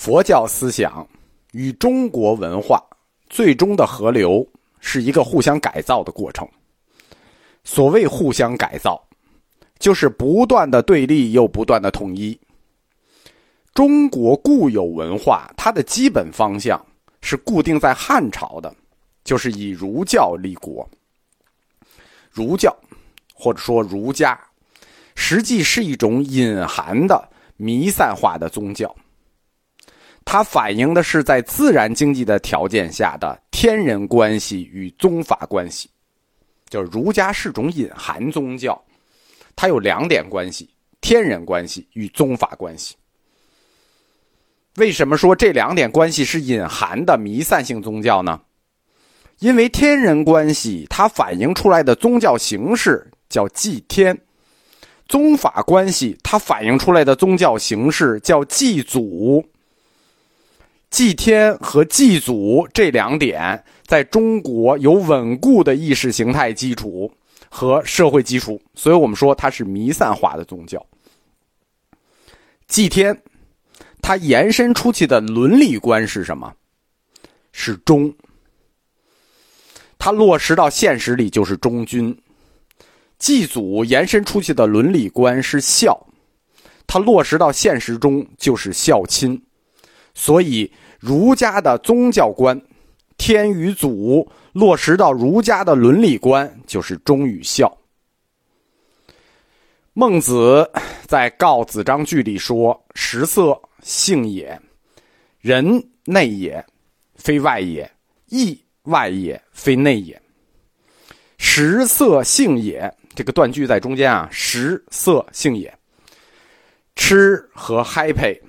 佛教思想与中国文化最终的合流是一个互相改造的过程。所谓互相改造，就是不断的对立又不断的统一。中国固有文化，它的基本方向是固定在汉朝的，就是以儒教立国。儒教，或者说儒家，实际是一种隐含的弥散化的宗教。它反映的是在自然经济的条件下的天人关系与宗法关系。就是儒家是种隐含宗教，它有两点关系：天人关系与宗法关系。为什么说这两点关系是隐含的弥散性宗教呢？因为天人关系它反映出来的宗教形式叫祭天，宗法关系它反映出来的宗教形式叫祭祖。祭天和祭祖这两点，在中国有稳固的意识形态基础和社会基础，所以我们说它是弥散化的宗教。祭天，它延伸出去的伦理观是什么？是忠。它落实到现实里就是忠君。祭祖延伸出去的伦理观是孝，它落实到现实中就是孝亲。所以，儒家的宗教观，天与祖落实到儒家的伦理观，就是忠与孝。孟子在《告子章句》里说：“食色，性也；人内也，非外也；义外也，非内也。食色性也。”这个断句在中间啊，“食色性也”，吃和 happy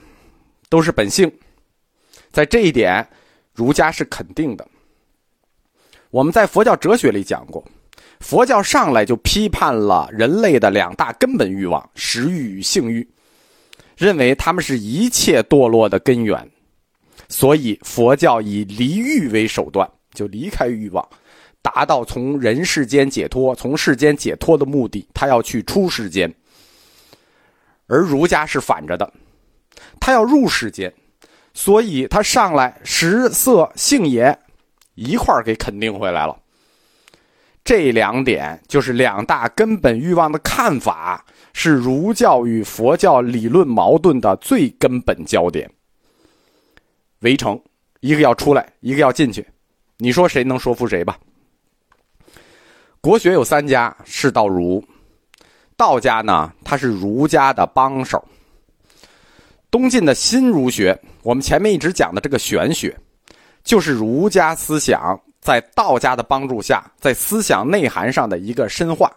都是本性。在这一点，儒家是肯定的。我们在佛教哲学里讲过，佛教上来就批判了人类的两大根本欲望——食欲与性欲，认为他们是一切堕落的根源。所以，佛教以离欲为手段，就离开欲望，达到从人世间解脱、从世间解脱的目的。他要去出世间，而儒家是反着的，他要入世间。所以他上来食色性也，一块儿给肯定回来了。这两点就是两大根本欲望的看法，是儒教与佛教理论矛盾的最根本焦点。围城，一个要出来，一个要进去，你说谁能说服谁吧？国学有三家，是道儒，道家呢，他是儒家的帮手。东晋的新儒学，我们前面一直讲的这个玄学，就是儒家思想在道家的帮助下，在思想内涵上的一个深化。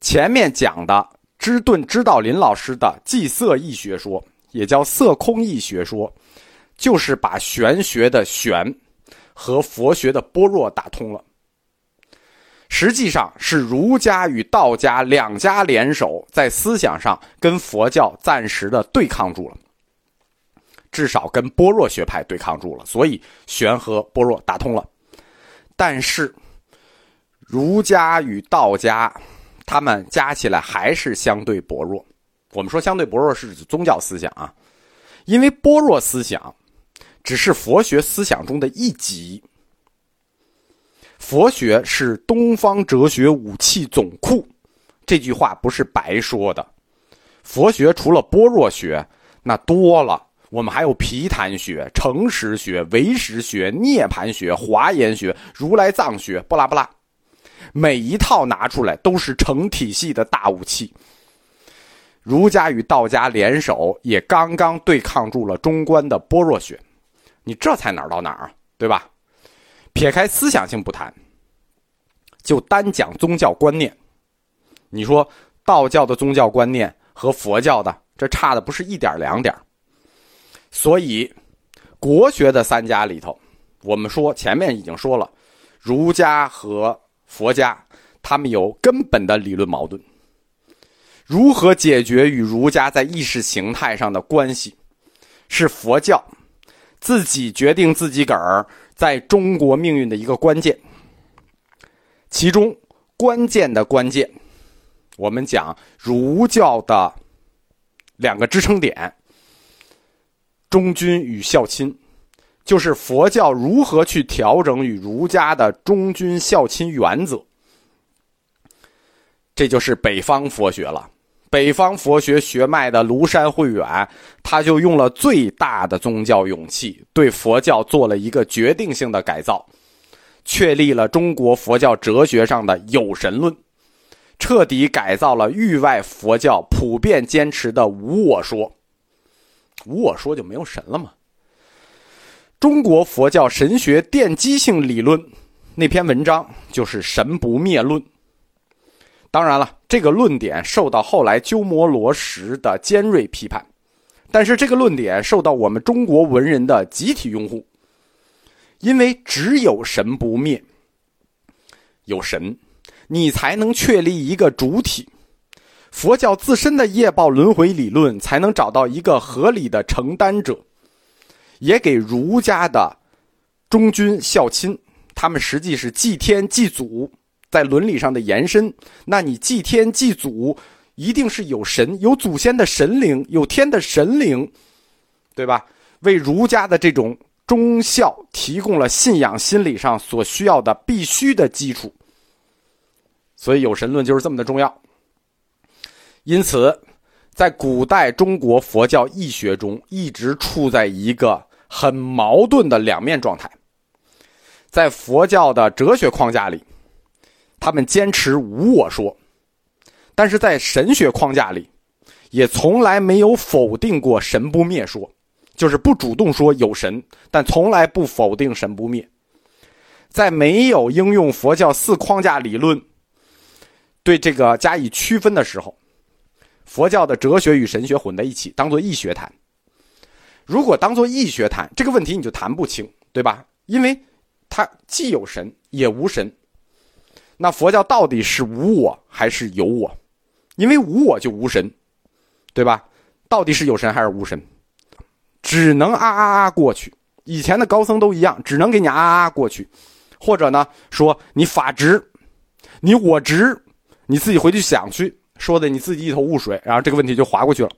前面讲的知顿知道林老师的祭色义学说，也叫色空义学说，就是把玄学的玄和佛学的般若打通了。实际上是儒家与道家两家联手，在思想上跟佛教暂时的对抗住了，至少跟般若学派对抗住了，所以玄和般若打通了。但是，儒家与道家，他们加起来还是相对薄弱。我们说相对薄弱是指宗教思想啊，因为般若思想只是佛学思想中的一级。佛学是东方哲学武器总库，这句话不是白说的。佛学除了般若学，那多了，我们还有毗昙学、诚实学、唯识学、涅盘学、华严学、如来藏学，不拉不拉，每一套拿出来都是成体系的大武器。儒家与道家联手，也刚刚对抗住了中观的般若学，你这才哪儿到哪儿啊，对吧？撇开思想性不谈，就单讲宗教观念。你说道教的宗教观念和佛教的这差的不是一点两点所以国学的三家里头，我们说前面已经说了，儒家和佛家他们有根本的理论矛盾。如何解决与儒家在意识形态上的关系，是佛教自己决定自己个儿。在中国命运的一个关键，其中关键的关键，我们讲儒教的两个支撑点：忠君与孝亲，就是佛教如何去调整与儒家的忠君孝亲原则。这就是北方佛学了。北方佛学学脉的庐山慧远，他就用了最大的宗教勇气，对佛教做了一个决定性的改造，确立了中国佛教哲学上的有神论，彻底改造了域外佛教普遍坚持的无我说。无我说就没有神了吗？中国佛教神学奠基性理论那篇文章就是《神不灭论》。当然了，这个论点受到后来鸠摩罗什的尖锐批判，但是这个论点受到我们中国文人的集体拥护，因为只有神不灭，有神，你才能确立一个主体，佛教自身的业报轮回理论才能找到一个合理的承担者，也给儒家的忠君孝亲，他们实际是祭天祭祖。在伦理上的延伸，那你祭天祭祖，一定是有神、有祖先的神灵、有天的神灵，对吧？为儒家的这种忠孝提供了信仰心理上所需要的必须的基础。所以有神论就是这么的重要。因此，在古代中国佛教义学中，一直处在一个很矛盾的两面状态。在佛教的哲学框架里。他们坚持无我说，但是在神学框架里，也从来没有否定过神不灭说，就是不主动说有神，但从来不否定神不灭。在没有应用佛教四框架理论对这个加以区分的时候，佛教的哲学与神学混在一起，当做义学谈。如果当做义学谈，这个问题你就谈不清，对吧？因为它既有神也无神。那佛教到底是无我还是有我？因为无我就无神，对吧？到底是有神还是无神？只能啊啊啊过去。以前的高僧都一样，只能给你啊啊过去，或者呢说你法执，你我执，你自己回去想去，说的你自己一头雾水，然后这个问题就划过去了。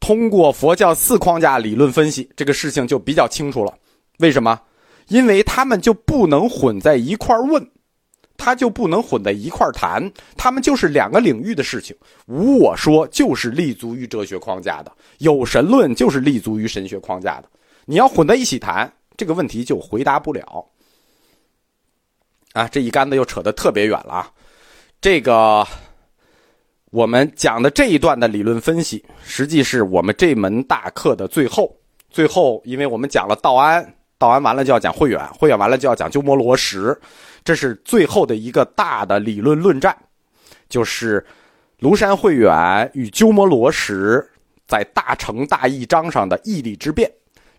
通过佛教四框架理论分析，这个事情就比较清楚了。为什么？因为他们就不能混在一块儿问，他就不能混在一块儿谈，他们就是两个领域的事情。无我说就是立足于哲学框架的，有神论就是立足于神学框架的。你要混在一起谈，这个问题就回答不了。啊，这一竿子又扯得特别远了啊！这个我们讲的这一段的理论分析，实际是我们这门大课的最后。最后，因为我们讲了道安。道完完了就要讲慧远，慧远完了就要讲鸠摩罗什，这是最后的一个大的理论论战，就是庐山慧远与鸠摩罗什在大乘大义章上的义理之辩。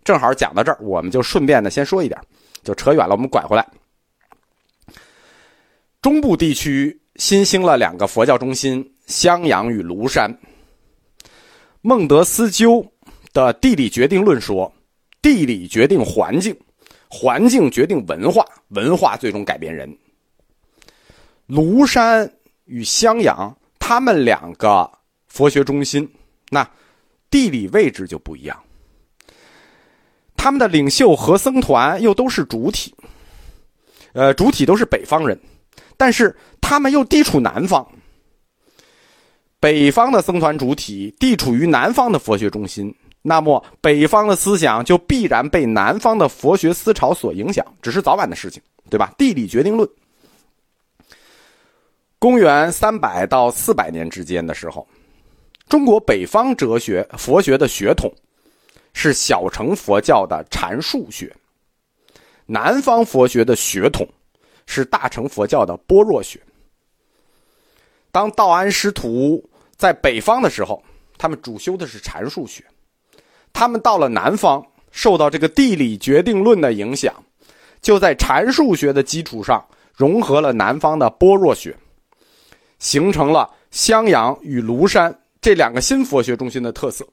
正好讲到这儿，我们就顺便的先说一点，就扯远了，我们拐回来。中部地区新兴了两个佛教中心，襄阳与庐山。孟德斯鸠的地理决定论说。地理决定环境，环境决定文化，文化最终改变人。庐山与襄阳，他们两个佛学中心，那地理位置就不一样。他们的领袖和僧团又都是主体，呃，主体都是北方人，但是他们又地处南方。北方的僧团主体地处于南方的佛学中心。那么，北方的思想就必然被南方的佛学思潮所影响，只是早晚的事情，对吧？地理决定论。公元三百到四百年之间的时候，中国北方哲学佛学的血统是小乘佛教的禅术学，南方佛学的血统是大乘佛教的般若学。当道安师徒在北方的时候，他们主修的是禅术学。他们到了南方，受到这个地理决定论的影响，就在阐述学的基础上融合了南方的般若学，形成了襄阳与庐山这两个新佛学中心的特色。